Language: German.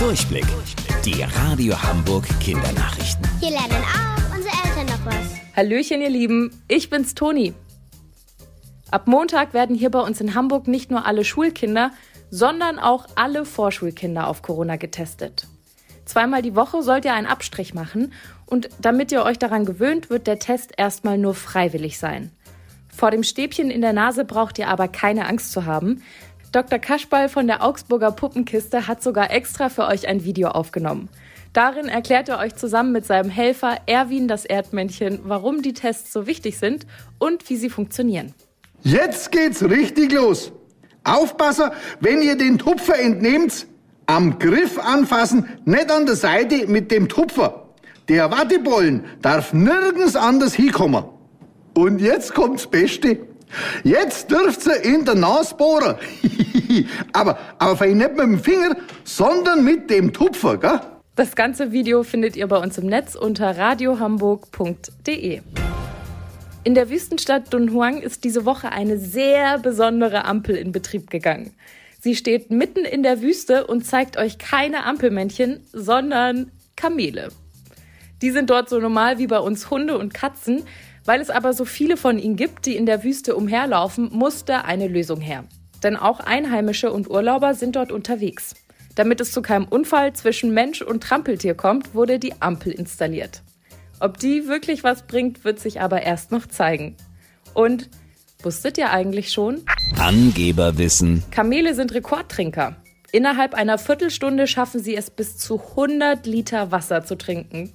Durchblick. Die Radio Hamburg Kindernachrichten. Hier lernen auch unsere Eltern noch was. Hallöchen, ihr Lieben. Ich bin's, Toni. Ab Montag werden hier bei uns in Hamburg nicht nur alle Schulkinder, sondern auch alle Vorschulkinder auf Corona getestet. Zweimal die Woche sollt ihr einen Abstrich machen und damit ihr euch daran gewöhnt, wird der Test erstmal nur freiwillig sein. Vor dem Stäbchen in der Nase braucht ihr aber keine Angst zu haben. Dr. Kaschball von der Augsburger Puppenkiste hat sogar extra für euch ein Video aufgenommen. Darin erklärt er euch zusammen mit seinem Helfer Erwin das Erdmännchen, warum die Tests so wichtig sind und wie sie funktionieren. Jetzt geht's richtig los. Aufpassen, wenn ihr den Tupfer entnehmt, am Griff anfassen, nicht an der Seite mit dem Tupfer. Der Wattebollen darf nirgends anders hinkommen. Und jetzt kommt's Beste. Jetzt dürft ihr in der Nase bohren. aber, aber fein nicht mit dem Finger, sondern mit dem Tupfer, gell? Das ganze Video findet ihr bei uns im Netz unter radiohamburg.de. In der Wüstenstadt Dunhuang ist diese Woche eine sehr besondere Ampel in Betrieb gegangen. Sie steht mitten in der Wüste und zeigt euch keine Ampelmännchen, sondern Kamele. Die sind dort so normal wie bei uns Hunde und Katzen. Weil es aber so viele von ihnen gibt, die in der Wüste umherlaufen, musste eine Lösung her. Denn auch Einheimische und Urlauber sind dort unterwegs. Damit es zu keinem Unfall zwischen Mensch und Trampeltier kommt, wurde die Ampel installiert. Ob die wirklich was bringt, wird sich aber erst noch zeigen. Und wusstet ihr eigentlich schon? Angeberwissen. Kamele sind Rekordtrinker. Innerhalb einer Viertelstunde schaffen sie es bis zu 100 Liter Wasser zu trinken.